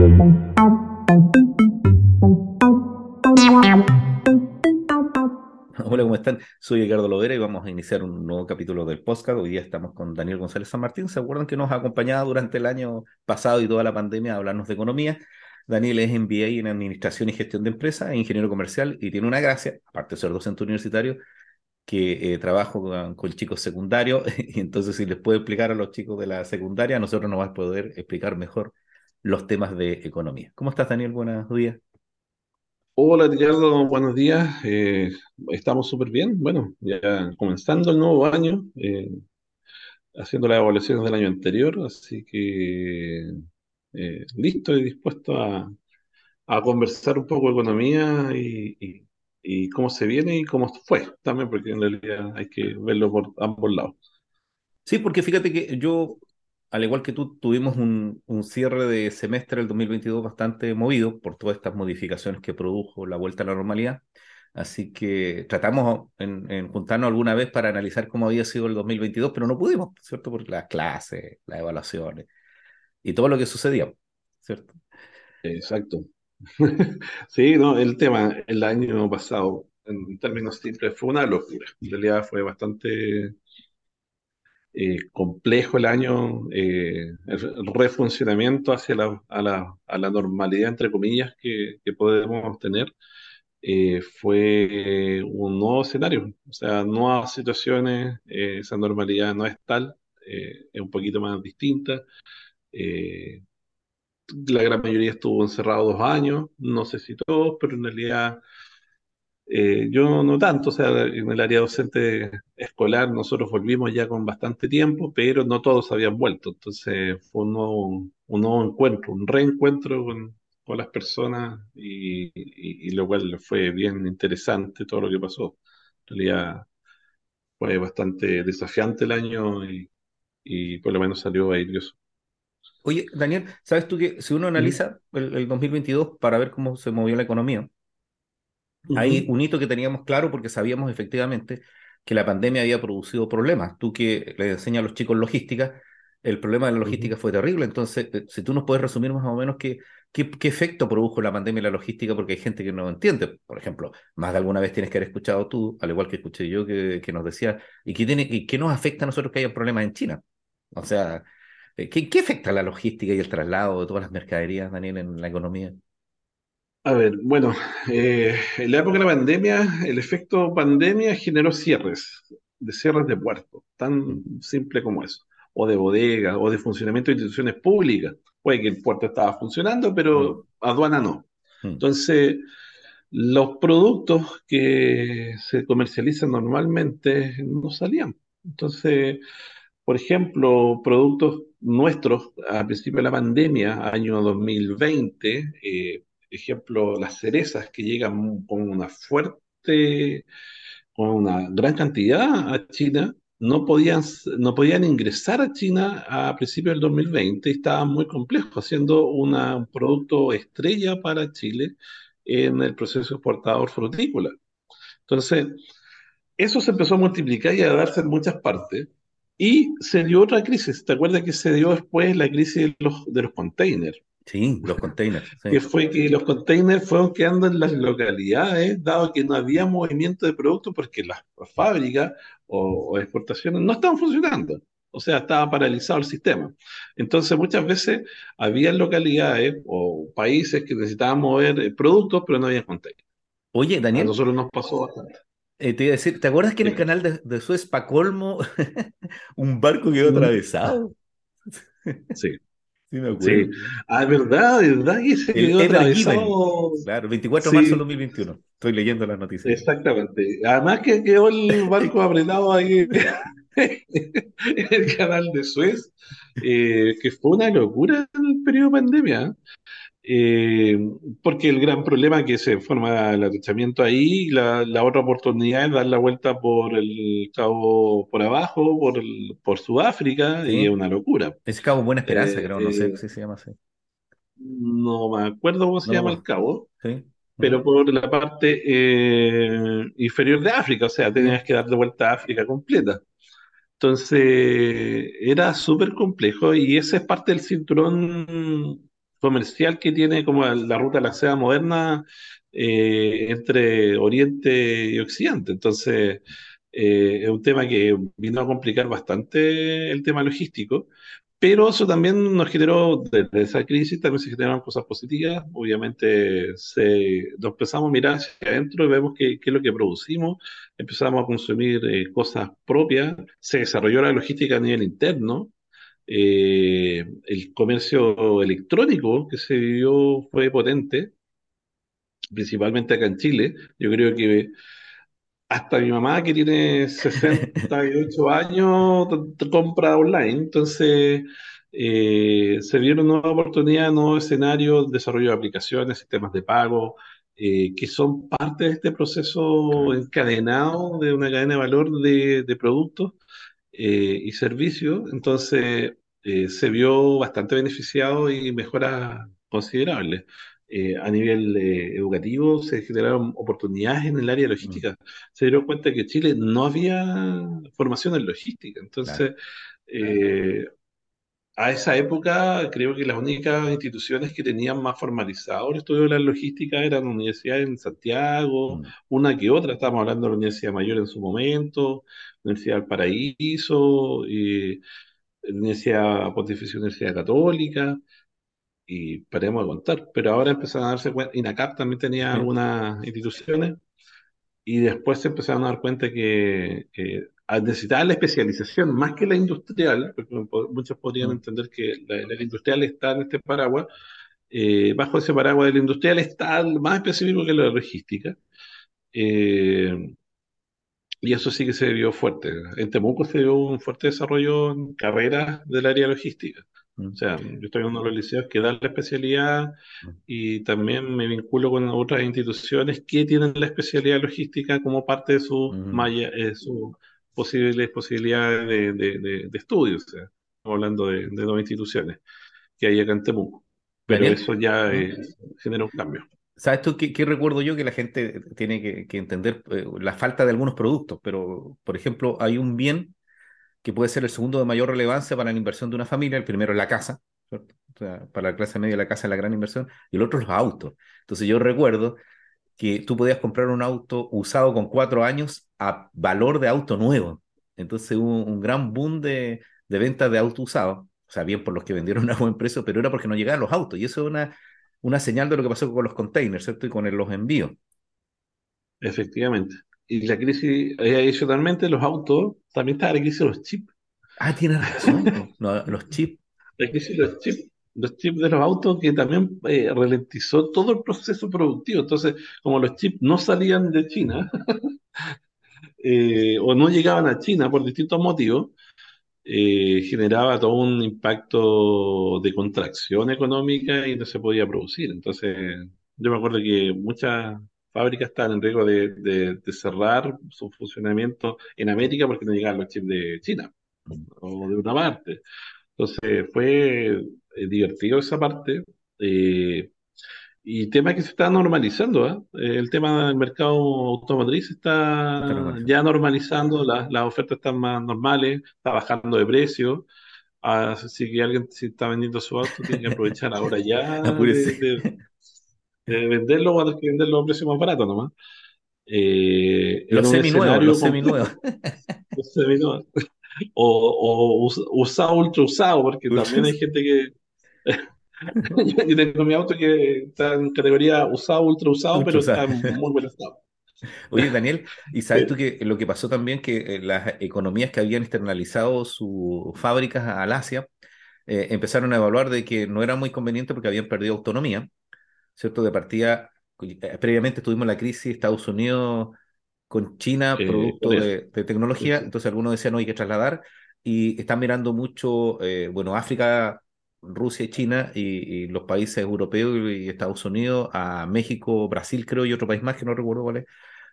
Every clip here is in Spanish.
Hola, ¿cómo están? Soy Ricardo Lovera y vamos a iniciar un nuevo capítulo del podcast. Hoy día estamos con Daniel González San Martín. ¿Se acuerdan que nos ha acompañado durante el año pasado y toda la pandemia a hablarnos de economía? Daniel es MBA en Administración y Gestión de Empresas, ingeniero comercial y tiene una gracia, aparte de ser docente universitario, que eh, trabajo con, con, chicos secundarios y entonces si les puede explicar a los chicos de la secundaria, nosotros nos va a poder explicar mejor los temas de economía. ¿Cómo estás, Daniel? Buenos días. Hola, Ricardo, buenos días. Eh, estamos súper bien. Bueno, ya comenzando el nuevo año, eh, haciendo las evaluaciones del año anterior, así que eh, listo y dispuesto a, a, conversar un poco de economía y, y y cómo se viene y cómo fue también, porque en realidad hay que verlo por ambos lados. Sí, porque fíjate que yo, al igual que tú, tuvimos un, un cierre de semestre del 2022 bastante movido por todas estas modificaciones que produjo la vuelta a la normalidad. Así que tratamos en, en, juntarnos alguna vez para analizar cómo había sido el 2022, pero no pudimos, ¿cierto? Por las clases, las evaluaciones y todo lo que sucedía, ¿cierto? Exacto. Sí, no, el tema el año pasado, en términos simples, fue una locura. En realidad fue bastante eh, complejo el año, eh, el refuncionamiento hacia la, a la, a la normalidad, entre comillas, que, que podemos tener. Eh, fue un nuevo escenario, o sea, nuevas situaciones, eh, esa normalidad no es tal, eh, es un poquito más distinta. Eh, la gran mayoría estuvo encerrado dos años, no sé si todos, pero en realidad eh, yo no tanto, o sea, en el área docente escolar nosotros volvimos ya con bastante tiempo, pero no todos habían vuelto, entonces fue un nuevo, un nuevo encuentro, un reencuentro con, con las personas y, y, y, lo cual fue bien interesante todo lo que pasó. En realidad fue bastante desafiante el año y, y por lo menos salió airioso. Oye, Daniel, ¿sabes tú que si uno analiza el, el 2022 para ver cómo se movió la economía, uh -huh. hay un hito que teníamos claro porque sabíamos efectivamente que la pandemia había producido problemas. Tú que le enseñas a los chicos logística, el problema de la logística uh -huh. fue terrible. Entonces, eh, si tú nos puedes resumir más o menos qué, qué, qué, efecto produjo la pandemia en la logística, porque hay gente que no entiende. Por ejemplo, más de alguna vez tienes que haber escuchado tú, al igual que escuché yo, que, que nos decía, ¿y qué, tiene, y qué nos afecta a nosotros que haya problemas en China? O sea, ¿Qué, ¿Qué, afecta la logística y el traslado de todas las mercaderías, Daniel, en la economía? A ver, bueno, eh, en la época de la pandemia, el efecto pandemia generó cierres, de cierres de puertos, tan simple como eso, o de bodegas, o de funcionamiento de instituciones públicas. Puede que el puerto estaba funcionando, pero mm. aduana no. Mm. Entonces, los productos que se comercializan normalmente no salían. Entonces, por ejemplo, productos nuestros a principio de la pandemia, año 2020, eh, ejemplo, las cerezas que llegan con una fuerte, con una gran cantidad a China, no podían, no podían ingresar a China a principios del 2020 y estaba muy complejo, siendo una, un producto estrella para Chile en el proceso exportador frutícola. Entonces, eso se empezó a multiplicar y a darse en muchas partes. Y se dio otra crisis. ¿Te acuerdas que se dio después la crisis de los, de los containers? Sí, los containers. Sí. Que fue que los containers fueron quedando en las localidades, dado que no había movimiento de productos porque las fábricas o, o exportaciones no estaban funcionando. O sea, estaba paralizado el sistema. Entonces, muchas veces había localidades o países que necesitaban mover productos, pero no había containers. Oye, Daniel. A nosotros nos pasó bastante. Eh, te iba a decir, ¿te acuerdas que en el canal de, de Suez, pa' colmo, un barco quedó atravesado? Sí. Sí, me acuerdo. Sí. Ah, verdad, verdad que se quedó el atravesado. Claro, 24 de marzo de 2021. Estoy leyendo las noticias. Exactamente. Además que quedó el barco apretado ahí en el canal de Suez, eh, que fue una locura en el periodo de pandemia. Eh, porque el gran problema es que se forma el atachamiento ahí, la, la, otra oportunidad es dar la vuelta por el cabo por abajo, por, el, por Sudáfrica, sí. y es una locura. Es Cabo Buena Esperanza, eh, creo, no sé si se llama así. No me acuerdo cómo se no, llama el cabo, ¿Sí? pero por la parte eh, inferior de África, o sea, tenías que dar de vuelta a África completa. Entonces, era súper complejo y esa es parte del cinturón comercial que tiene como la ruta de la seda moderna eh, entre Oriente y Occidente. Entonces, eh, es un tema que vino a complicar bastante el tema logístico, pero eso también nos generó, desde esa crisis también se generaron cosas positivas. Obviamente se, nos empezamos a mirar hacia adentro y vemos qué, es lo que producimos, empezamos a consumir eh, cosas propias, se desarrolló la logística a nivel interno, eh, el comercio electrónico que se vivió fue potente, principalmente acá en Chile. Yo creo que hasta mi mamá, que tiene 68 años, compra online. Entonces, eh, se vieron nuevas oportunidades, nuevos escenarios, desarrollo de aplicaciones, sistemas de pago, eh, que son parte de este proceso encadenado de una cadena de valor de, de productos eh, y servicios. Entonces, se vio bastante beneficiado y mejoras considerables. Eh, a nivel eh, educativo se generaron oportunidades en el área de logística. Mm. Se dieron cuenta que Chile no había formación en logística. Entonces, eh, a esa época creo que las únicas instituciones que tenían más formalizado el estudio de la logística eran universidades en Santiago, mm. una que otra, estábamos hablando de la Universidad Mayor en su momento, Universidad del Paraíso, Universidad Pontificia Universidad Católica, y paremos de contar. Pero ahora empezaron a darse cuenta, INACAP también tenía algunas instituciones, y después se empezaron a dar cuenta que, que necesitaban la especialización más que la industrial, porque muchos podrían mm. entender que la, industrial está en este paraguas, eh, bajo ese paraguas de la industrial está más específico que la logística. Eh, y eso sí que se vio fuerte. En Temuco se vio un fuerte desarrollo en carreras del área logística. O sea, yo estoy en uno de los liceos que da la especialidad y también me vinculo con otras instituciones que tienen la especialidad logística como parte de su malla, eh, sus posibles posibilidades de, de, de, estudio. O sea, estamos hablando de, dos instituciones que hay acá en Temuco. Pero eso ya eh, genera un cambio. ¿Sabes tú qué, recuerdo yo? Que la gente tiene que, que entender eh, la falta de algunos productos, pero por ejemplo, hay un bien que puede ser el segundo de mayor relevancia para la inversión de una familia. El primero es la casa, para la clase media la casa es la gran inversión, y el otro los autos. Entonces yo recuerdo que tú podías comprar un auto usado con cuatro años a valor de auto nuevo. Entonces hubo un gran boom de, de ventas de auto usado, o sea, bien por los que vendieron a buen precio, pero era porque no llegaban los autos, y eso es una, una señal de lo que pasó con los containers, ¿cierto? Y con los envíos. Efectivamente y la crisis, eh, adicionalmente, los autos, también está la crisis de los chips. Ah, tiene razón, los chips. La crisis de los chips, los chips de los autos que también eh, ralentizó todo el proceso productivo. Entonces, como los chips no salían de China, eh, o no llegaban a China por distintos motivos, generaba todo un impacto de contracción económica y no se podía producir. Entonces, yo me acuerdo que muchas fábricas están en riesgo de, cerrar su funcionamiento en América porque no llegaban los chips de China o de una parte. Entonces fue eh, divertido esa parte. Eh, y tema que se está normalizando, ¿eh? el tema del mercado automotriz está ya normalizando, las, ofertas están más normales, está bajando de precio. Así que alguien si está vendiendo su auto tiene que aprovechar ahora ya venderlo o que venderlo a un precio más barato nomás. Eh, los seminuevos, los seminuevos. los seminuevos. O, o usado, ultra usado, porque también hay gente que. yo tengo mi auto que está en categoría usado, ultra usado, pero está en muy buen estado. Oye, Daniel, ¿y sabes tú que lo que pasó también que eh, las economías que habían externalizado sus fábricas al Asia eh, empezaron a evaluar de que no era muy conveniente porque habían perdido autonomía ¿cierto? De partida, eh, previamente tuvimos la crisis Estados Unidos con China, producto de, tecnología, entonces algunos decían no hay que trasladar y están mirando mucho, eh, bueno, África, Rusia y China y, los países europeos y Estados Unidos a México, Brasil creo y otro país más que no recuerdo cuál es,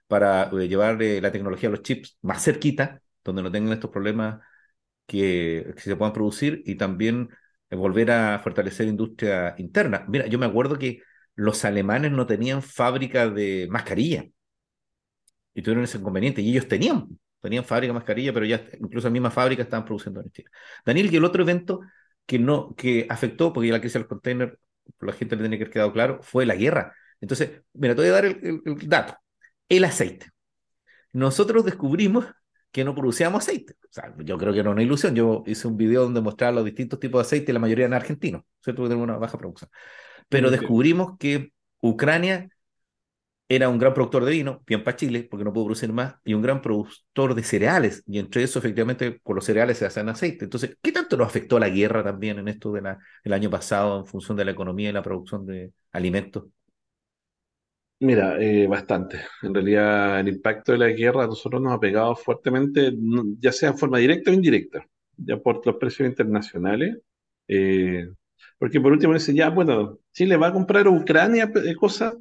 para eh, llevar la tecnología a los chips más cerquita, donde no tengan estos problemas que, que se puedan producir y también volver a fortalecer industria interna. Mira, yo me acuerdo que los alemanes no tenían fábrica de mascarilla. Y tuvieron ese inconveniente. Y ellos tenían, tenían fábrica de mascarilla, pero ya incluso la misma fábrica estaban produciendo en China. Daniel, y el otro evento que no, que afectó, porque la crisis del container la gente le tiene que haber quedado claro, fue la guerra. Entonces, mira, te voy a dar el, dato. El aceite. Nosotros descubrimos que no producíamos aceite. O sea, yo creo que era una ilusión. Yo hice un video donde mostraba los distintos tipos de aceite, la mayoría eran argentinos, ¿cierto? Que tenemos una baja producción. Pero descubrimos que Ucrania era un gran productor de vino, bien para Chile, porque no pudo producir más, y un gran productor de cereales, y entre eso, efectivamente, con los cereales se hacen aceite. Entonces, ¿qué tanto nos afectó la guerra también en esto del año pasado en función de la economía y la producción de alimentos? Mira, eh, bastante. En realidad, el impacto de la guerra a nosotros nos ha pegado fuertemente, ya sea en forma directa o indirecta, ya por los precios internacionales. Eh, porque por último dice, ya, bueno, Chile va a comprar a Ucrania eh, cosas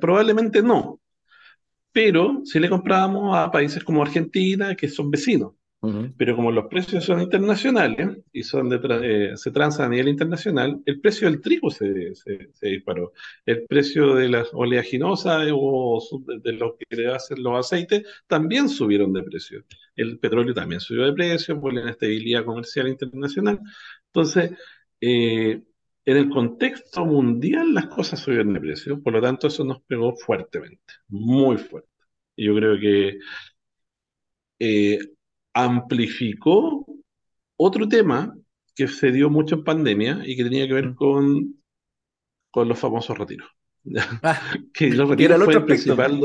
probablemente no. Pero si le comprábamos a países como Argentina, que son vecinos. Pero como los precios son internacionales y son de eh, se transan a nivel internacional, el precio del trigo se, se, disparó. El precio de las oleaginosas o de lo que hacen los aceites también subieron de precio. El petróleo también subió de precio por la inestabilidad comercial internacional. Entonces, eh, en el contexto mundial las cosas subieron de precio, por lo tanto eso nos pegó fuertemente, muy fuerte. Y yo creo que eh, amplificó otro tema que se dio mucho en pandemia y que tenía que ver mm. con, con los famosos retiros. Ah, que los retiros fue el principal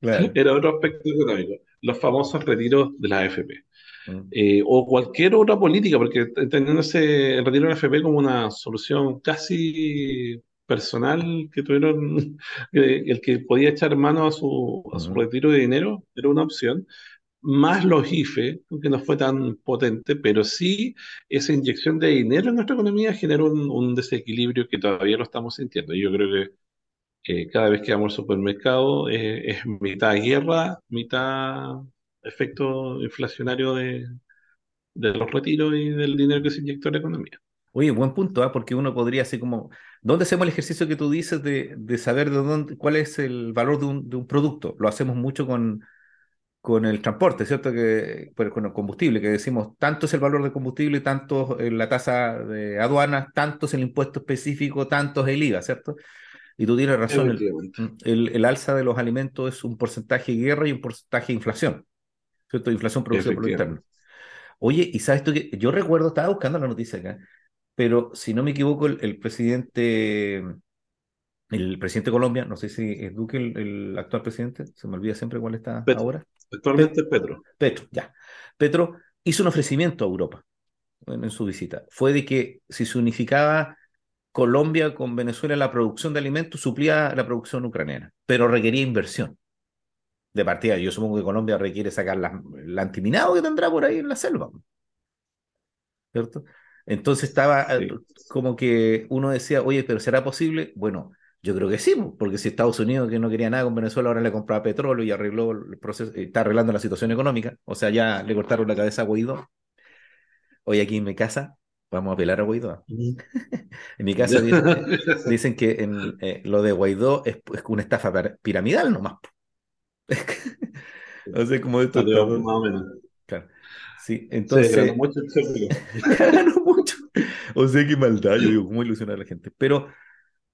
era otro aspecto económico, los famosos retiros de la AFP. Mm. Eh, o cualquier otra política, porque entendiéndose el retiro de la FP como una solución casi personal que tuvieron, el que podía echar mano a su, a su retiro de dinero era una opción, más los IFE, aunque no fue tan potente, pero sí esa inyección de dinero en nuestra economía generó un, desequilibrio que todavía lo estamos sintiendo. Y yo creo que cada vez que vamos al supermercado eh, es mitad guerra, mitad efecto inflacionario de, los retiros y del dinero que se inyectó en la economía. Oye, buen punto, ¿ah? porque uno podría así como, ¿dónde hacemos el ejercicio que tú dices de, saber de dónde, cuál es el valor de un, de un producto? Lo hacemos mucho con, con el transporte, ¿cierto? Que, pues, con el combustible, que decimos, tanto es el valor del combustible, tanto es la tasa de aduanas, tanto es el impuesto específico, tanto es el IVA, ¿cierto? Y tú tienes razón, el, el, el, alza de los alimentos es un porcentaje de guerra y un porcentaje de inflación. ¿Cierto? Inflación producida por lo interno. Oye, y sabes tú que yo recuerdo, estaba buscando la noticia acá, pero si no me equivoco, el, presidente, el presidente de Colombia, no sé si es Duque el, actual presidente, se me olvida siempre cuál está ahora. Actualmente es Petro. Petro, ya. Petro hizo un ofrecimiento a Europa en, en, su visita. Fue de que si se unificaba Colombia con Venezuela la producción de alimentos, suplía la producción ucraniana, pero requería inversión de partida. Yo supongo que Colombia requiere sacar la, el antiminado que tendrá por ahí en la selva. ¿Cierto? Entonces estaba eh, como que uno decía, oye, pero ¿será posible? Bueno, yo creo que sí, porque si Estados Unidos, que no quería nada con Venezuela, ahora le compraba petróleo y arregló el proceso, está arreglando la situación económica, o sea, ya le cortaron la cabeza a Guaidó. Hoy aquí en mi casa vamos a apelar a Guaidó. en mi casa dicen, que en, eh, lo de Guaidó es, es, una estafa piramidal nomás. O sea, como esto. Más o menos. Claro. Sí, entonces. Sí, mucho, mucho. O sea, qué maldad. Yo digo, cómo ilusionar a la gente. Pero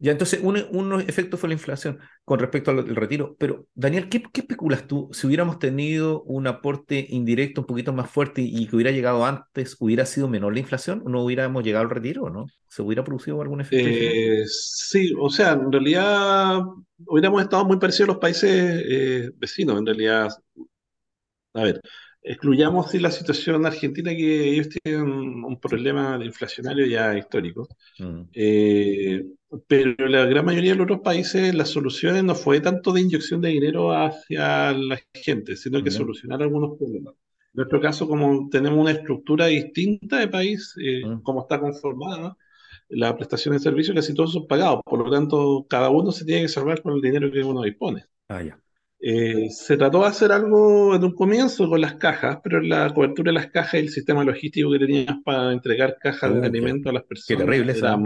ya, entonces, un, un efecto fue la inflación con respecto al, retiro. Pero, Daniel, ¿qué, ¿qué, especulas tú? Si hubiéramos tenido un aporte indirecto un poquito más fuerte y, que hubiera llegado antes, ¿hubiera sido menor la inflación? ¿O no hubiéramos llegado al retiro no? ¿Se hubiera producido algún efecto? Eh, sí, o sea, en realidad hubiéramos estado muy parecidos a los países eh, vecinos, en realidad. A ver, Excluyamos la situación argentina, que ellos tienen un problema inflacionario ya histórico, mm. eh, pero la gran mayoría de los otros países las soluciones no fue tanto de inyección de dinero hacia la gente, sino que solucionar algunos problemas. En nuestro caso, como tenemos una estructura distinta de país, eh, mm. como está conformada, la prestación de servicios casi todos son pagados, por lo tanto, cada uno se tiene que salvar con el dinero que uno dispone. Ah, ya. Eh, se trató de hacer algo en un comienzo con las cajas, pero la cobertura de las cajas y el sistema logístico que tenías para entregar cajas de alimento a las personas terrible, era,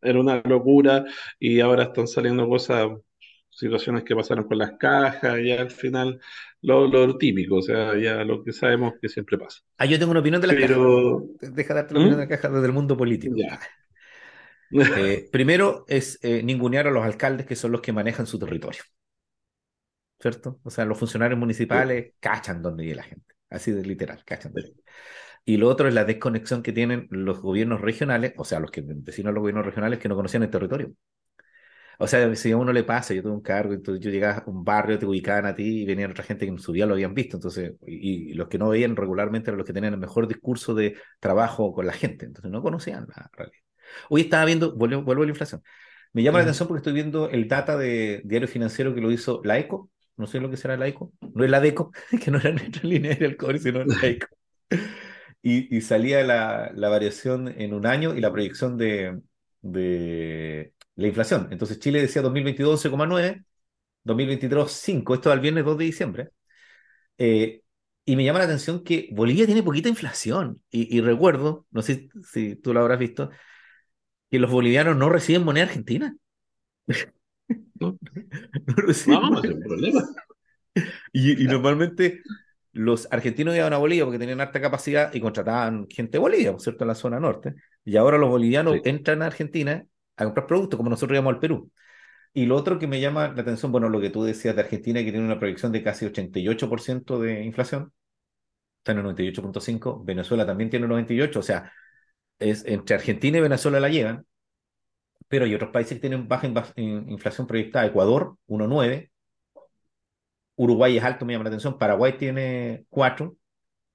era una locura y ahora están saliendo cosas, situaciones que pasaron con las cajas y al final lo, típico, o sea, ya lo que sabemos que siempre pasa. Ah, yo tengo una opinión de las pero... cajas. Deja darte la opinión de las ¿Mm? cajas desde el mundo político. Eh, primero es eh, ningunear a los alcaldes que son los que manejan su territorio. ¿Cierto? O sea, los funcionarios municipales cachan donde vive la gente. Así de literal, cachan. Y lo otro es la desconexión que tienen los gobiernos regionales, o sea, los que vecinos a los gobiernos regionales que no conocían el territorio. O sea, si a uno le pasa, yo tuve un cargo, entonces yo llegaba a un barrio, te ubicaban a ti y venían otra gente que en su día lo habían visto. Entonces, y, los que no veían regularmente eran los que tenían el mejor discurso de trabajo con la gente. Entonces, no conocían la realidad. Hoy estaba viendo, vuelvo, vuelvo a la inflación. Me llama la atención porque estoy viendo el data de diario financiero que lo hizo la ECO. No sé lo que será la ECO. No es la DECO, que no era nuestra línea del cobre, sino la ECO. Y, y salía la, la, variación en un año y la proyección de, de la inflación. Entonces Chile decía 2022 11,9, 2023 5, esto al viernes 2 de diciembre. Eh, y me llama la atención que Bolivia tiene poquita inflación. Y, recuerdo, no sé si tú lo habrás visto, que los bolivianos no reciben moneda argentina. No, no reciben. No, no problema. Y, y, normalmente los argentinos iban a Bolivia porque tenían alta capacidad y contrataban gente de Bolivia, por cierto, en la zona norte. Y ahora los bolivianos entran a Argentina a comprar productos, como nosotros íbamos al Perú. Y lo otro que me llama la atención, bueno, lo que tú decías de Argentina, que tiene una proyección de casi 88% de inflación, está en el 98.5, Venezuela también tiene el 98, o sea, es entre Argentina y Venezuela la llevan, pero hay otros países que tienen baja inflación proyectada, Ecuador 1.9, Uruguay es alto, me llama la atención, Paraguay tiene 4,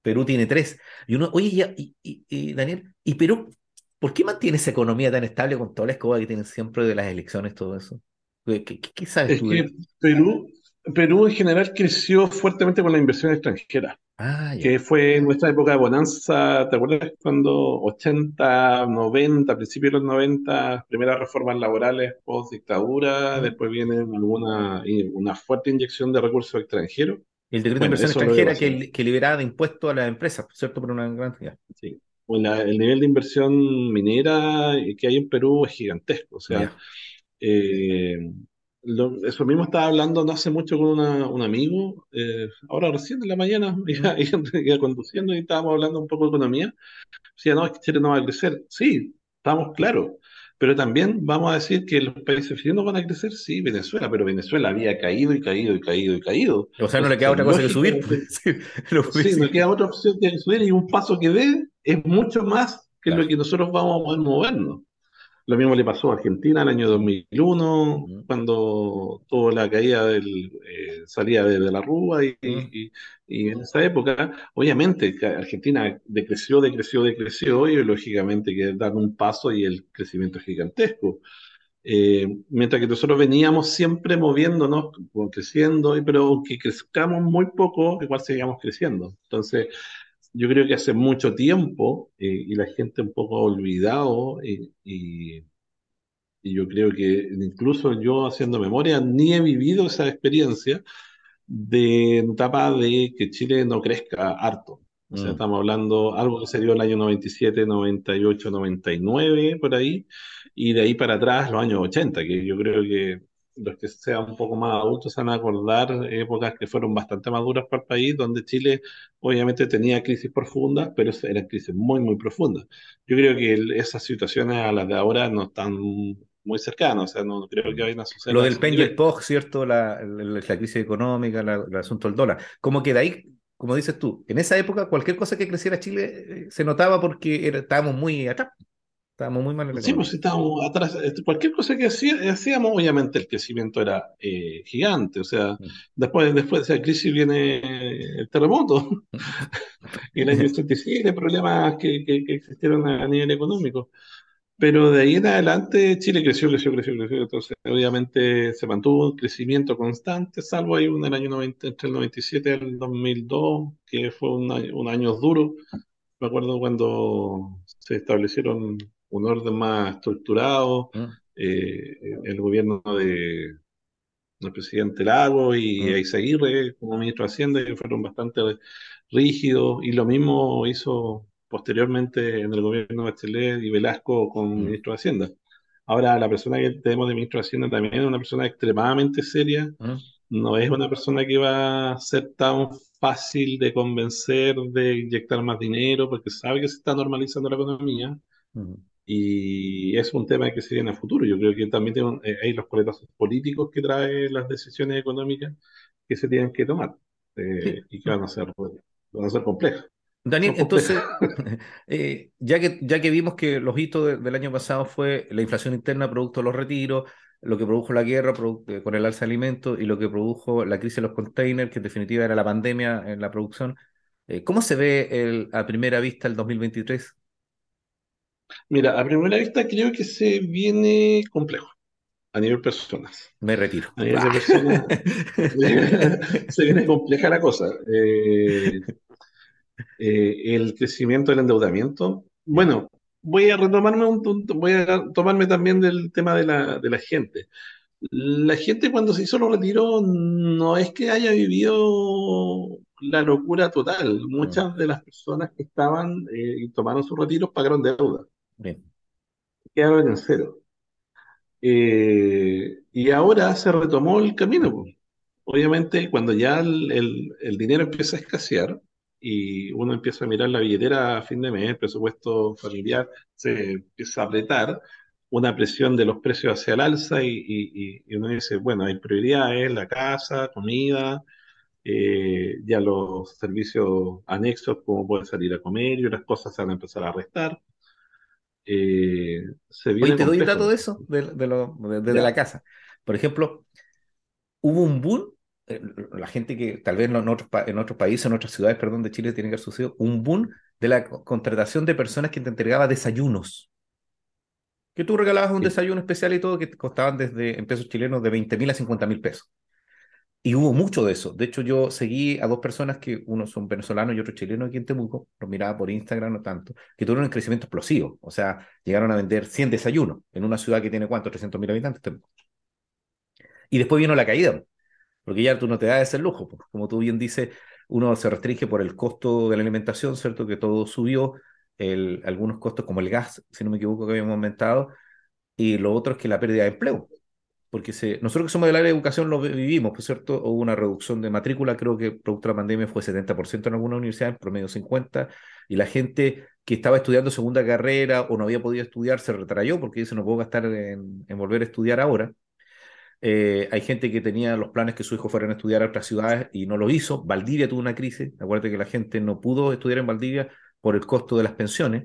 Perú tiene 3. Y uno, oye, y, y, Daniel, ¿y Perú ¿Por qué mantiene esa economía tan estable con toda la escoba que tienen siempre de las elecciones, todo eso? ¿Qué, qué, sabes es Que Perú, Perú en general creció fuertemente con la inversión extranjera. Ah, que fue en nuestra época de bonanza, ¿te acuerdas cuando 80, 90, principios de los 90, primeras reformas laborales post dictadura, después viene alguna una fuerte inyección de recursos extranjeros? El decreto de inversión extranjera que, que liberaba de impuestos a las empresas, ¿cierto? Por una gran cantidad. Sí el nivel de inversión minera que hay en Perú es gigantesco. O sea, eh, eso mismo estaba hablando no hace mucho con un amigo, eh, ahora recién en la mañana, iba, conduciendo y estábamos hablando un poco de economía. Decía, no, es que Chile no va a crecer. Sí, estamos claros. Pero también vamos a decir que los países vecinos van a crecer, sí, Venezuela, pero Venezuela había caído y caído y caído y caído. O sea, no le queda otra cosa que subir. sí, no queda otra opción que subir y un paso que dé es mucho más que lo que nosotros vamos a poder movernos. Lo mismo le pasó a Argentina en el año 2001, cuando tuvo la caída del eh, salida de, la Rúa y, en esa época, obviamente, Argentina decreció, decreció, decreció y lógicamente que dar un paso y el crecimiento es gigantesco. Eh, mientras que nosotros veníamos siempre moviéndonos, creciendo, pero aunque crezcamos muy poco, igual seguíamos creciendo. Entonces, yo creo que hace mucho tiempo eh, y la gente un poco ha olvidado y, y, yo creo que incluso yo haciendo memoria ni he vivido esa experiencia de etapa de que Chile no crezca harto. O sea, mm. estamos hablando algo que se dio el año 97, 98, 99, por ahí, y de ahí para atrás los años 80, que yo creo que los que sean un poco más adultos se van a acordar épocas que fueron bastante maduras para el país, donde Chile obviamente tenía crisis profundas, pero eran crisis muy, muy profundas. Yo creo que esas situaciones a las de ahora no están muy cercanas, o sea, no creo que vayan a suceder. Lo del pen y POG, ¿cierto? La, la, crisis económica, el asunto del dólar. Como que de ahí, como dices tú, en esa época cualquier cosa que creciera Chile eh, se notaba porque estábamos muy atrás. Estábamos muy mal en Sí, pues estábamos atrás. Este, cualquier cosa que hacíamos, obviamente el crecimiento era eh, gigante. O sea, mm. después, después de esa crisis viene el terremoto. y el año 87, problemas que, que, existieron a, nivel económico. Pero de ahí en adelante Chile creció, creció, creció, creció. Entonces, obviamente se mantuvo un crecimiento constante, salvo ahí un el año 90, entre el 97 y el 2002, que fue un, un año duro. Me acuerdo cuando se establecieron un orden más estructurado, mm. eh, el gobierno de el presidente Lago y mm. Aizaguirre como ministro de Hacienda que fueron bastante rígidos y lo mismo hizo posteriormente en el gobierno de Bachelet y Velasco con mm. ministro de Hacienda. Ahora la persona que tenemos de ministro de Hacienda también es una persona extremadamente seria, no es una persona que va a ser tan fácil de convencer de inyectar más dinero porque sabe que se está normalizando la economía Y es un tema que se viene a futuro. Yo creo que también eh, hay los coletazos políticos que traen las decisiones económicas que se tienen que tomar eh, y que van a ser, van a ser complejas. Daniel, entonces, eh, ya, que, ya que vimos que los hitos del año pasado fue la inflación interna producto de los retiros, lo que produjo la guerra con el alza de alimentos y lo que produjo la crisis de los containers, que en definitiva era la pandemia en la producción, ¿cómo se ve el, a primera vista el 2023? Mira, a primera vista creo que se viene complejo a nivel personas. Me retiro. A nivel de personas se viene compleja la cosa. Eh, eh, el crecimiento del endeudamiento. Bueno, voy a retomarme un, voy a tomarme también del tema de la, de la gente. La gente cuando se hizo los retiros no es que haya vivido la locura total. Muchas de las personas que estaban eh, y tomaron sus retiros pagaron deuda. Bien. Quedaron en cero. Eh, y ahora se retomó el camino. Obviamente, cuando ya el, dinero empieza a escasear y uno empieza a mirar la billetera a fin de mes, el presupuesto familiar se empieza a apretar, una presión de los precios hacia el alza y, uno dice, bueno, hay prioridades, la casa, comida, eh, ya los servicios anexos, como puede salir a comer y las cosas se van a empezar a restar. Eh, se Oye, te doy un dato de eso, de, de, la casa. Por ejemplo, hubo un boom, eh, la gente que tal vez en otros, en otros países, en otras ciudades, perdón, de Chile tiene que haber sucedido, un boom de la contratación de personas que te entregaban desayunos. Que tú regalabas un desayuno especial y todo que costaban desde en pesos chilenos de 20 mil a 50 mil pesos. Y hubo mucho de eso. De hecho, yo seguí a dos personas que uno son venezolanos y otro chileno aquí en Temuco, los miraba por Instagram no tanto, que tuvieron un crecimiento explosivo. O sea, llegaron a vender 100 desayunos en una ciudad que tiene cuánto, 300 mil habitantes. Y después vino la caída, porque ya tú no te das ese lujo. Como tú bien dices, uno se restringe por el costo de la alimentación, ¿cierto? Que todo subió, el, algunos costos como el gas, si no me equivoco, que habíamos aumentado, y lo otro es que la pérdida de empleo porque nosotros que somos del área de educación lo vivimos, por cierto, hubo una reducción de matrícula, creo que producto de la pandemia fue 70% en algunas universidades, en promedio 50%, y la gente que estaba estudiando segunda carrera o no había podido estudiar se retrayó porque dice no puedo gastar en, volver a estudiar ahora. Eh, hay gente que tenía los planes que su hijo fueran a estudiar a otras ciudades y no lo hizo. Valdivia tuvo una crisis, acuérdate que la gente no pudo estudiar en Valdivia por el costo de las pensiones.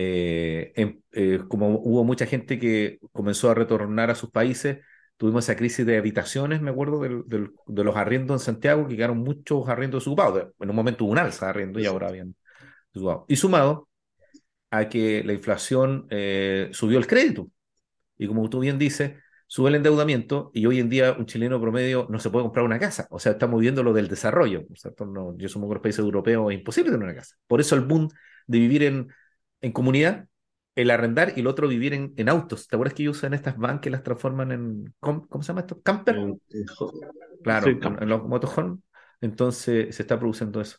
Eh, eh, como hubo mucha gente que comenzó a retornar a sus países, tuvimos esa crisis de habitaciones, me acuerdo, de los arriendos en Santiago, que quedaron muchos arriendos ocupados. En un momento hubo un alza de arriendo y ahora habían Y sumado a que la inflación eh, subió el crédito. Y como tú bien dices, sube el endeudamiento y hoy en día un chileno promedio no se puede comprar una casa. O sea, estamos viendo lo del desarrollo. No, yo somos los países europeos, es imposible tener una casa. Por eso el boom de vivir en en comunidad, el arrendar y el otro vivir en, en autos. ¿Te acuerdas que ellos usan estas vans que las transforman en, ¿cómo, se llama esto? Camper. claro, en, los motorhome. Entonces se está produciendo eso.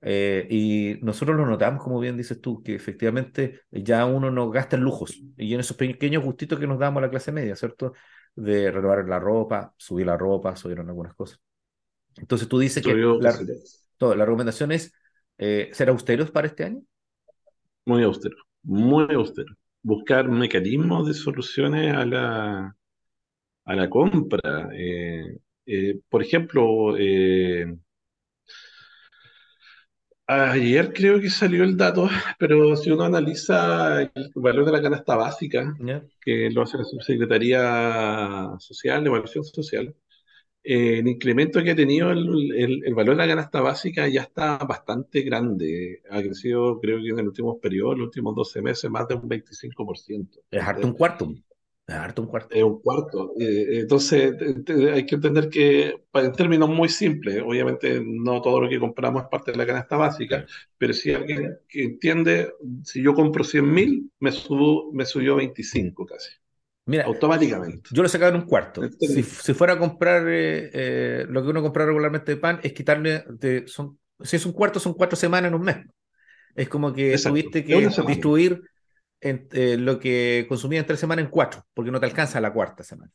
Eh, y nosotros lo notamos, como bien dices tú, que efectivamente ya uno no gasta en lujos y en esos pequeños gustitos que nos damos a la clase media, ¿cierto? De renovar la ropa, subir la ropa, subieron algunas cosas. Entonces tú dices que la, todo, la recomendación es eh, ser austeros para este año muy austero, muy austero. Buscar mecanismos de soluciones a la, a la compra. Eh, eh, por ejemplo, eh, ayer creo que salió el dato, pero si uno analiza el valor de la canasta básica, que lo hace la Subsecretaría Social, de Evaluación Social, eh, el incremento que ha tenido el, valor de la canasta básica ya está bastante grande. Ha crecido, creo que en el último periodo, en los últimos 12 meses, más de un 25%. Es harto un cuarto. Es harto un cuarto. Es un cuarto. Eh, entonces, hay que entender que, en términos muy simples, obviamente no todo lo que compramos es parte de la canasta básica, pero si alguien que entiende, si yo compro 100 mil, me, me subió 25 casi. Mira, automáticamente. Yo lo sacaba en un cuarto. Si, fuera a comprar eh, eh, lo que uno compra regularmente de pan, es quitarle, de, son, si es un cuarto, son cuatro semanas en un mes. Es como que tuviste que distribuir eh, lo que consumías en tres semanas en cuatro, porque no te alcanza la cuarta semana.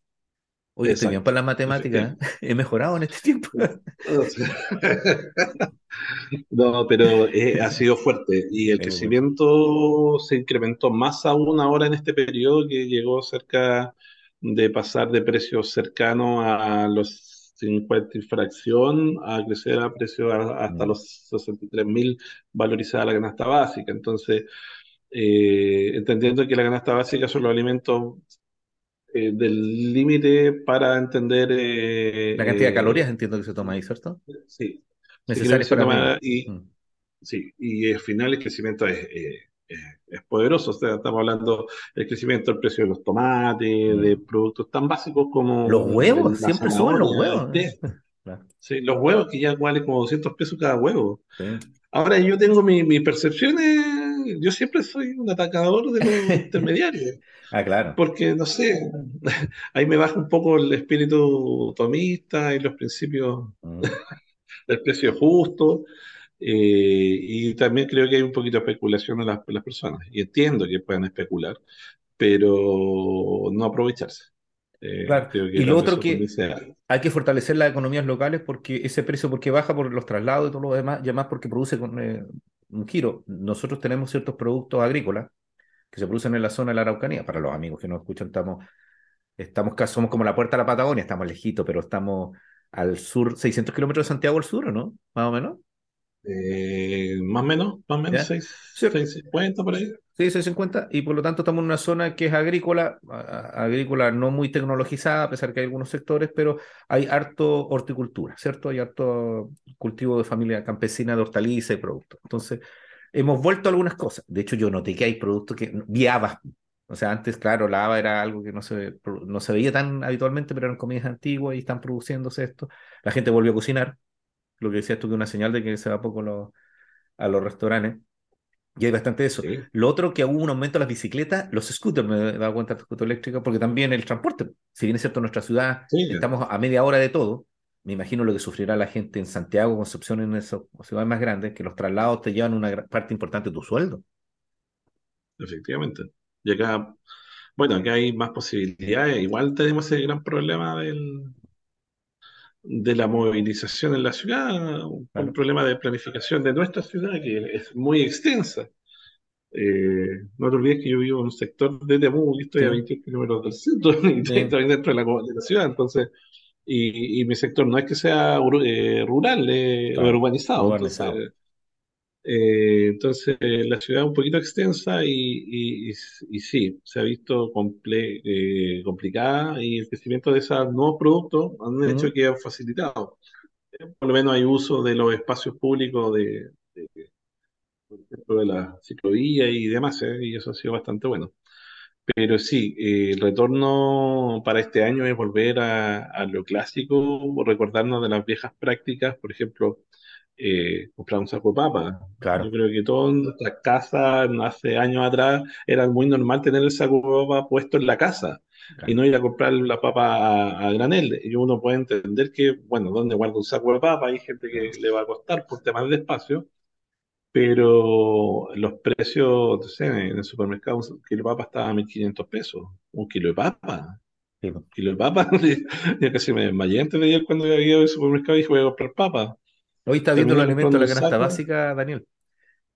Oye, estoy bien para las matemáticas. He mejorado en este tiempo. No, pero eh, ha sido fuerte y el crecimiento se incrementó más aún ahora en este periodo que llegó cerca de pasar de precios cercanos a los 50 y fracción a crecer a precios hasta mm. los 63 mil valorizada la canasta básica. Entonces, eh, entendiendo que la canasta básica son los alimentos eh, del límite para entender... la cantidad de calorías entiendo que se toma ahí, ¿cierto? Sí, y, mm. Sí, y al final el crecimiento es, es, poderoso. O sea, estamos hablando del crecimiento del precio de los tomates, mm. de productos tan básicos como. Los huevos, siempre suben los huevos. Sí, los huevos que ya valen como 200 pesos cada huevo. Ahora yo tengo mis mi yo siempre soy un atacador de los intermediarios. Ah, claro. Porque, no sé, ahí me baja un poco el espíritu tomista y los principios mm el precio justo. Eh, y también creo que hay un poquito de especulación en las, personas. Y entiendo que puedan especular, pero no aprovecharse. Eh, y lo otro que hay que fortalecer las economías locales porque ese precio, porque baja por los traslados y todo lo demás, y además porque produce con, eh, un giro. Nosotros tenemos ciertos productos agrícolas que se producen en la zona de la Araucanía. Para los amigos que nos escuchan, estamos, estamos somos como la puerta de la Patagonia, estamos lejitos, pero estamos al sur, 600 kilómetros de Santiago al sur, no? Más o menos. Eh, más o menos, más o menos, 650 por ahí. Sí, 650, y por lo tanto estamos en una zona que es agrícola, agrícola no muy tecnologizada, a pesar que hay algunos sectores, pero hay harto horticultura, ¿cierto? Hay harto cultivo de familia campesina de hortalizas y productos. Entonces, hemos vuelto a algunas cosas. De hecho, yo noté que hay productos que, viabas, o sea, antes, claro, la haba era algo que no se, no se veía tan habitualmente, pero eran comidas antiguas y están produciéndose esto. La gente volvió a cocinar, lo que decía esto que una señal de que se va poco a los restaurantes. Y hay bastante de eso. Lo otro que hubo un aumento de las bicicletas, los scooters, me he dado cuenta scooter eléctrica, porque también el transporte, si bien es cierto, en nuestra ciudad estamos a media hora de todo, me imagino lo que sufrirá la gente en Santiago, Concepción, en esas ciudades más grandes, que los traslados te llevan una parte importante de tu sueldo. Efectivamente. Y acá, bueno, acá hay más posibilidades. Igual tenemos el gran problema del, de la movilización en la ciudad, un, problema de planificación de nuestra ciudad que es muy extensa. Eh, no te olvides que yo vivo en un sector de Temuco y estoy a 20 kilómetros del centro y dentro de la, de la, ciudad, entonces, y, y, mi sector no es que sea eh, rural, eh, urbanizado, urbanizado. Entonces, eh, entonces, la ciudad es un poquito extensa y, sí, se ha visto eh, complicada y el crecimiento de esos nuevos productos han hecho que han facilitado. Por lo menos hay uso de los espacios públicos de, de, la ciclovía y demás, ¿eh? y eso ha sido bastante bueno. Pero sí, el retorno para este año es volver a, a lo clásico, recordarnos de las viejas prácticas, por ejemplo, eh, comprar un saco de papa. Claro. Yo creo que todas nuestras casas, hace años atrás, era muy normal tener el saco de papa puesto en la casa y no ir a comprar la papa a, granel. Y uno puede entender que, bueno, ¿dónde guarda un saco de papa? Hay gente que le va a costar por temas de espacio, pero los precios, no sé, en el supermercado un kilo de papa estaba a 1.500 pesos. Un kilo de papa. Un kilo de papa. ya casi me desmayé antes de ayer cuando había ido al supermercado y dije voy a comprar papa. Hoy está viendo los alimentos de la canasta básica, Daniel.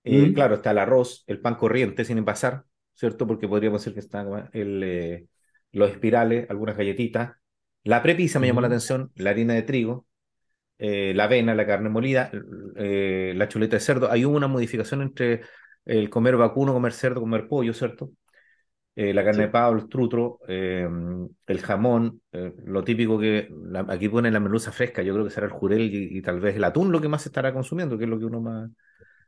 Eh, mm. Claro, está el arroz, el pan corriente sin envasar, ¿cierto? Porque podríamos decir que están eh, los espirales, algunas galletitas. La prepisa me llamó la atención, la harina de trigo, eh, la avena, la carne molida, la chuleta de cerdo. Hay una modificación entre el comer vacuno, comer cerdo, comer pollo, ¿cierto? Eh, la carne de pavo, el trutro, eh, el jamón, eh, lo típico que aquí ponen la merluza fresca, yo creo que será el jurel y, tal vez el atún lo que más se estará consumiendo, que es lo que uno más,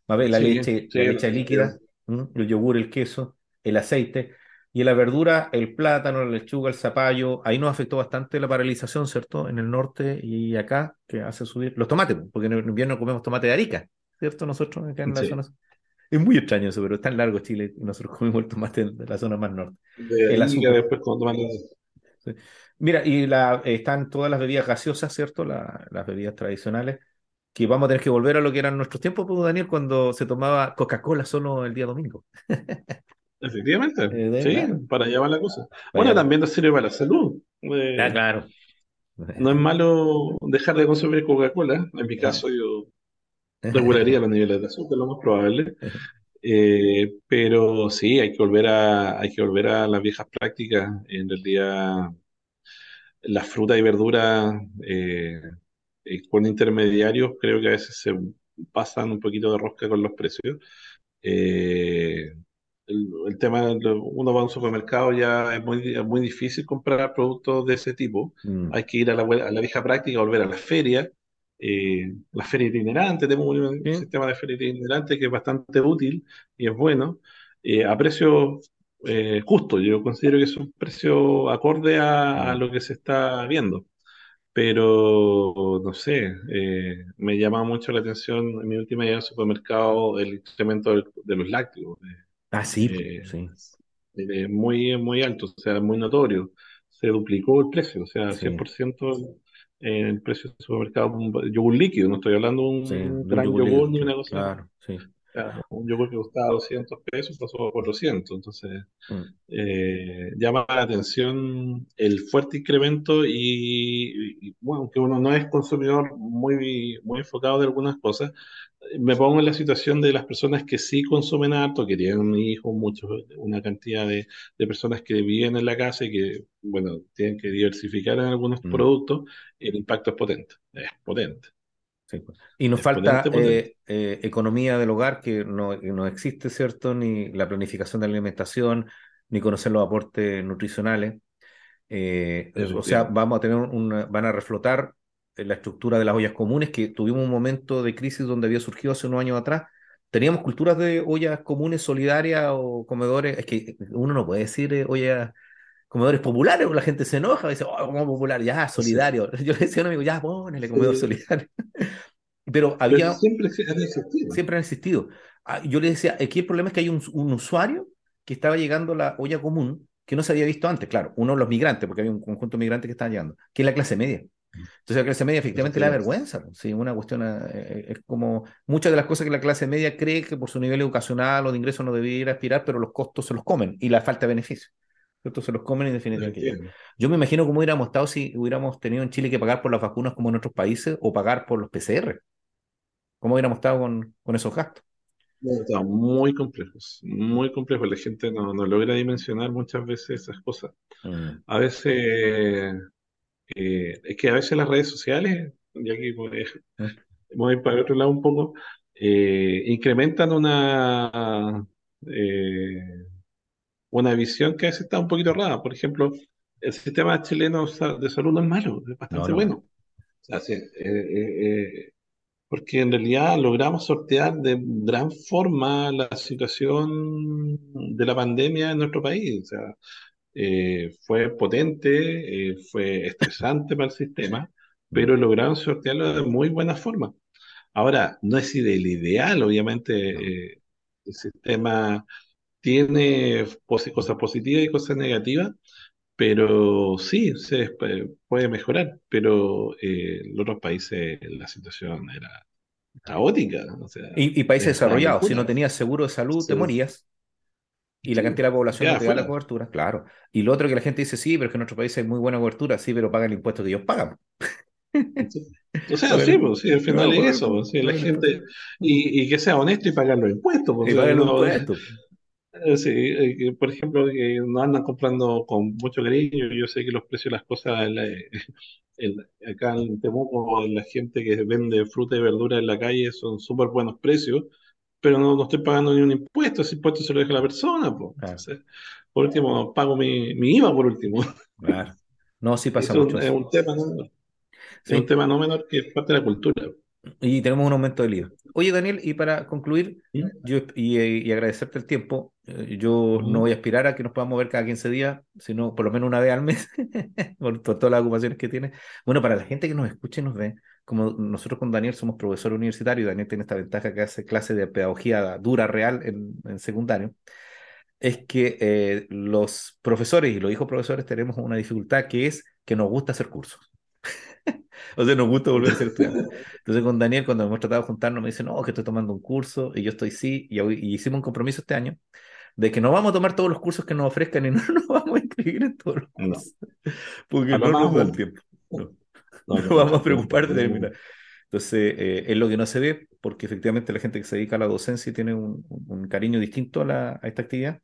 más ve, la leche, la leche líquida, el yogur, el queso, el aceite, y en la verdura, el plátano, la lechuga, el zapallo, ahí nos afectó bastante la paralización, ¿cierto? En el norte y acá, que hace subir los tomates, porque en invierno comemos tomate de arica, ¿cierto? Nosotros acá en la zona es muy extraño eso, pero es tan largo Chile y nosotros comemos el tomate de la zona más norte. el después Mira, y la, están todas las bebidas gaseosas, ¿cierto? las bebidas tradicionales, que vamos a tener que volver a lo que eran nuestros tiempos, pues, Daniel, cuando se tomaba Coca-Cola solo el día domingo. Efectivamente, eh, sí, para llevar la cosa. bueno, también nos sirve para la salud. ah, claro. no es malo dejar de consumir Coca-Cola. En mi caso, yo regularía los niveles de azúcar, lo más probable. Eh, pero sí, hay que volver a, hay que volver a las viejas prácticas. En realidad, las frutas y verduras eh, eh, con intermediarios creo que a veces se pasan un poquito de rosca con los precios. Eh, el, tema, uno va a un supermercado ya es muy, muy difícil comprar productos de ese tipo. Mm. Hay que ir a la, a la vieja práctica, volver a la feria. Eh, la feria itinerante, tenemos un sistema de feria itinerante que es bastante útil y es bueno, eh, a precio eh, justo. Yo considero que es un precio acorde a, a, lo que se está viendo. Pero, no sé, me llama mucho la atención en mi última ida al supermercado el incremento de, los lácteos. Ah, sí, sí. muy, muy alto, o sea, muy notorio. Se duplicó el precio, o sea, 100% en el precio del supermercado un yogur líquido, no estoy hablando de un gran yogur, ni una cosa. Claro, sí. Un yogur que costaba 200 pesos pasó a 400, entonces mm. eh, llama la atención el fuerte incremento y, bueno, aunque uno no es consumidor muy, muy enfocado de algunas cosas, me pongo en la situación de las personas que sí consumen harto, que tienen hijos, muchos, una cantidad de, personas que viven en la casa y que, bueno, tienen que diversificar en algunos mm. productos, el impacto es potente, es potente. Pues. Y nos falta eh, eh, economía del hogar que no, no, existe, ¿cierto? Ni la planificación de la alimentación, ni conocer los aportes nutricionales. Eh, o sea, vamos a tener una, van a reflotar la estructura de las ollas comunes, que tuvimos un momento de crisis donde había surgido hace unos años atrás. Teníamos culturas de ollas comunes solidarias o comedores, es que uno no puede decir ollas comedores populares, porque la gente se enoja y dice, oh, como popular, ya, solidario. Yo le decía a un amigo, ya, ponele comedor solidario. Pero había... siempre han existido. Siempre han existido. Ah, yo le decía, aquí el problema es que hay un, un usuario que estaba llegando a la olla común que no se había visto antes, claro, uno de los migrantes, porque había un conjunto de migrantes que estaban llegando, que es la clase media. Entonces la clase media efectivamente le da vergüenza. Sí, una cuestión eh, eh, es como muchas de las cosas que la clase media cree que por su nivel educacional o de ingreso no debiera aspirar, pero los costos se los comen y la falta de beneficio. Se los comen indefinidamente. Yo me imagino cómo hubiéramos estado si hubiéramos tenido en Chile que pagar por las vacunas como en otros países o pagar por los PCR. ¿Cómo hubiéramos estado con, con esos gastos? Muy complejos, muy complejos. La gente no, no logra dimensionar muchas veces esas cosas. Mm. A veces eh, es que a veces las redes sociales, ya que voy, para otro lado un poco, eh, incrementan una, eh, una visión que a veces está un poquito rara. Por ejemplo, el sistema chileno de salud no es malo, es bastante bueno. porque en realidad logramos sortear de gran forma la situación de la pandemia en nuestro país. O sea, eh, fue potente, eh, fue estresante para el sistema, pero lograron sortearlo de muy buena forma. Ahora, no es el ideal, obviamente, eh, el sistema tiene cosas positivas y cosas negativas, pero sí, se puede mejorar, pero en otros países la situación era caótica. y, países desarrollados, si no tenías seguro de salud, te morías y la cantidad de población que te da la cobertura, claro. Y lo otro que la gente dice, sí, pero es que en nuestro país hay muy buena cobertura, sí, pero pagan el impuesto que ellos pagan. O sea, sí, pues, sí, al final es eso, pues, sí, la gente, y, y, que sea honesto y pagar los impuestos. Pues, y pagar los impuestos. Eh, sí, eh, por ejemplo, que no andan comprando con mucho cariño, yo sé que los precios de las cosas, acá en Temuco, la gente que vende fruta y verdura en la calle son súper buenos precios, pero no, no, estoy pagando ni un impuesto, ese impuesto se lo deja la persona. por último, pago mi, mi, IVA por último. Claro. No, sí pasa mucho. Es un tema, ¿no? Es un tema no menor que es parte de la cultura. Y tenemos un aumento del IVA. Oye, Daniel, y para concluir, yo, y, agradecerte el tiempo, eh, yo no voy a aspirar a que nos podamos ver cada 15 días, sino por lo menos una vez al mes, por, todas las ocupaciones que tiene. Bueno, para la gente que nos escuche y nos ve, como nosotros con Daniel somos profesor universitario, Daniel tiene esta ventaja que hace clase de pedagogía dura, real en, secundario, es que eh, los profesores y los hijos profesores tenemos una dificultad que es que nos gusta hacer cursos. o sea, nos gusta volver a ser estudiantes. Entonces con Daniel, cuando hemos tratado de juntarnos, me dice, no, que estoy tomando un curso, y yo estoy sí, y, hicimos un compromiso este año de que no vamos a tomar todos los cursos que nos ofrezcan y no nos vamos a inscribir en todos los cursos, porque no, nos da el tiempo. no, vamos a preocupar de terminar. Entonces, eh, es lo que no se ve, porque efectivamente la gente que se dedica a la docencia tiene un, un cariño distinto a, la, a esta actividad.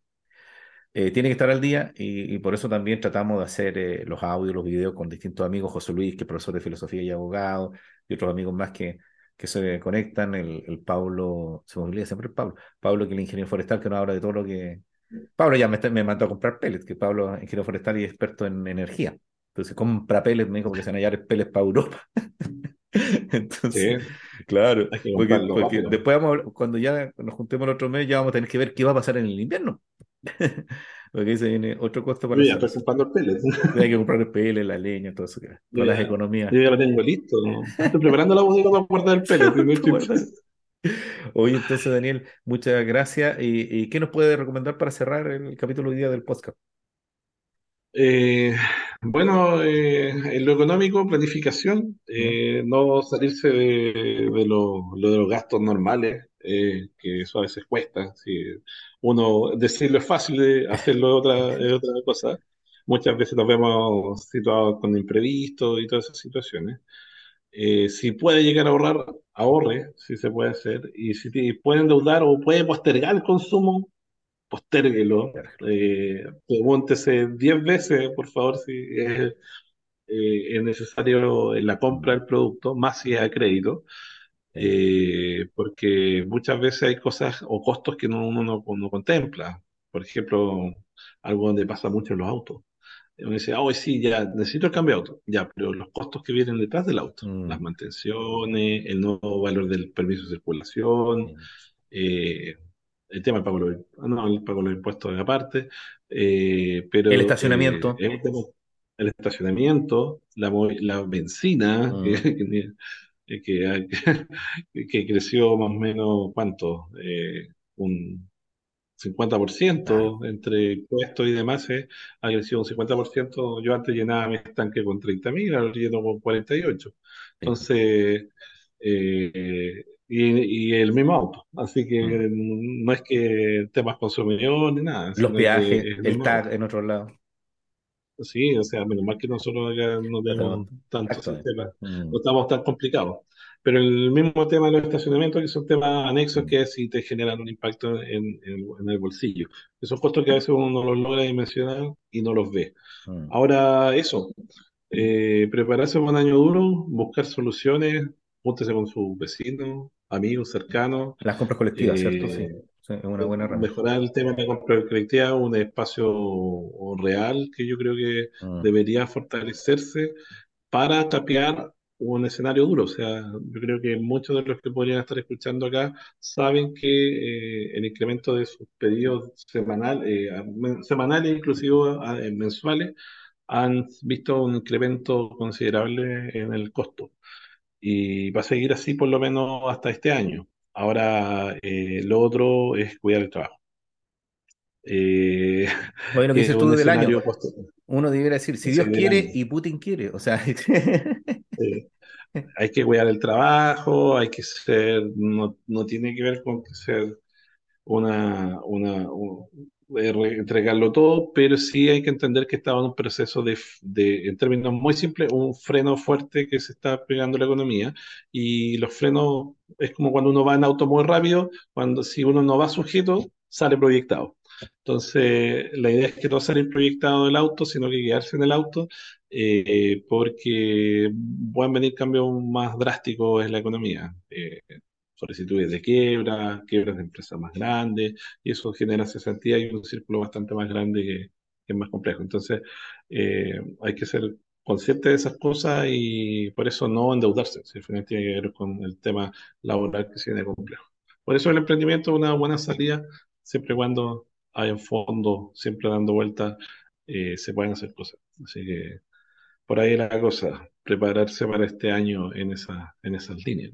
Eh, tiene que estar al día y, y, por eso también tratamos de hacer eh, los audios, los videos con distintos amigos, José Luis, que es profesor de filosofía y abogado, y otros amigos más que, que se conectan, el, el Pablo, se me olvida siempre el Pablo, Pablo que es el ingeniero forestal que nos habla de todo lo que... Pablo ya me, me mandó a comprar pellets, que Pablo es ingeniero forestal y experto en energía. Entonces compra pellets, me dijo que se van a hallar pellets para Europa. Entonces, claro, porque, porque después vamos, cuando ya nos juntemos el otro mes, ya vamos a tener que ver qué va a pasar en el invierno. Porque se viene otro costo para. ya comprando el pellet. Hay que comprar el pellet, la leña, todo eso. Todas las economías. Yo ya lo tengo listo. ¿no? Estoy preparando la bodega para guardar el pellet. Oye, entonces, Daniel, muchas gracias. ¿Y, ¿Y, qué nos puede recomendar para cerrar el capítulo hoy día del podcast? Eh, bueno, eh, en lo económico, planificación, eh, no salirse de, de, lo, lo de los gastos normales, eh, que eso a veces cuesta. Si uno decirlo es fácil, de hacerlo es otra, otra cosa. Muchas veces nos vemos situados con imprevistos y todas esas situaciones. Eh, si puede llegar a ahorrar, ahorre, si se puede hacer. Y si puede endeudar o puede postergar el consumo, postérguelo. Eh, pregúntese 10 veces, por favor, si es, eh, es necesario en la compra del producto, más si es a crédito. Eh, porque muchas veces hay cosas o costos que no, uno no, no, contempla. Por ejemplo, algo donde pasa mucho en los autos. Uno dice, ah, hoy sí, ya necesito el cambio de auto. Ya, pero los costos que vienen detrás del auto, mm. las mantenciones, el nuevo valor del permiso de circulación, mm. eh, el tema del pago de los, no, el pago de los impuestos de aparte, eh, pero... El estacionamiento. Eh, el estacionamiento, la, la benzina, mm. que, que, que, creció más o menos, ¿cuánto? Eh, un 50% entre impuestos y demás, eh, ha crecido un 50%. Yo antes llenaba mi estanque con 30.000, ahora lleno con 48. Entonces, eh, y, y, el mismo auto. Así que mm. no es que temas consumidor ni nada. Los viajes, el tag en otro lado. Sí, o sea, menos mal que nosotros acá no tenemos tantos sistemas, mm. no estamos tan complicados. Pero el mismo tema de los estacionamientos, que son temas anexos, que es si te generan un impacto en, en, el bolsillo. Esos costos que a veces uno no los logra dimensionar y no los ve. Mm. Ahora, eso, eh, prepararse para un año duro, buscar soluciones, júntese con sus vecinos, amigos, cercanos. Las compras colectivas, ¿cierto? Sí es una buena Mejorar el tema de la compra un espacio real que yo creo que mm. debería fortalecerse para tapear un escenario duro. O sea, yo creo que muchos de los que podrían estar escuchando acá saben que eh, el incremento de sus pedidos semanal, eh, semanales, inclusive eh, mensuales, han visto un incremento considerable en el costo. Y va a seguir así por lo menos hasta este año. Ahora, eh, lo otro es cuidar el trabajo. Eh, bueno, que dices tú del año. Uno debería decir, si Dios quiere y Putin quiere. O sea, hay que cuidar el trabajo, hay que ser, no, no tiene que ver con que ser una, una, entregarlo todo, pero sí hay que entender que estaba en un proceso de, de, en términos muy simples, un freno fuerte que se está pegando la economía y los frenos es como cuando uno va en auto muy rápido, cuando si uno no va sujeto, sale proyectado. Entonces, la idea es que no salir proyectado del auto, sino que quedarse en el auto, eh, porque pueden venir cambios más drásticos en la economía. Eh, solicitudes de quiebra, quiebras de empresas más grandes, y eso genera cesantía y un círculo bastante más grande que, es más complejo. Entonces, eh, hay que ser consciente de esas cosas y por eso no endeudarse, si al final tiene que ver con el tema laboral que se viene complejo. Por eso el emprendimiento es una buena salida, siempre cuando hay un fondo, siempre dando vueltas, eh, se pueden hacer cosas. Así que por ahí la cosa, prepararse para este año en, esa, en esas líneas.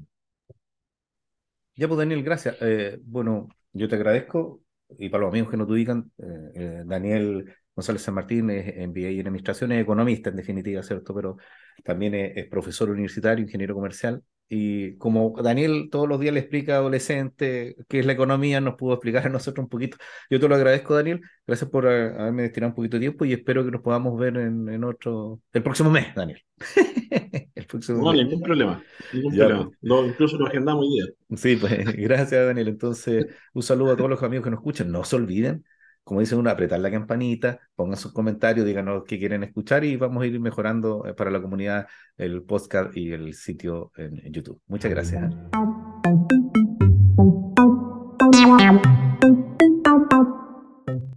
Ya, pues Daniel, gracias. Eh, bueno, yo te agradezco y para los amigos que nos ubican, eh, eh, Daniel González San Martín es MBA en Administración, es economista en definitiva, ¿cierto? Pero también es, profesor universitario, ingeniero comercial, y como Daniel todos los días le explica a adolescente qué es la economía, nos pudo explicar a nosotros un poquito. Yo te lo agradezco, Daniel. Gracias por eh, haberme destinado un poquito de tiempo y espero que nos podamos ver en, otro, el próximo mes, Daniel. el próximo no, ningún problema. Ningún problema. Pues. No, incluso lo agendamos hoy día. Sí, pues gracias, Daniel. Entonces, un saludo a todos los amigos que nos escuchan. No se olviden como dice uno, apretar la campanita, pongan sus comentarios, díganos qué quieren escuchar y vamos a ir mejorando eh, para la comunidad el podcast y el sitio en, YouTube. Muchas gracias.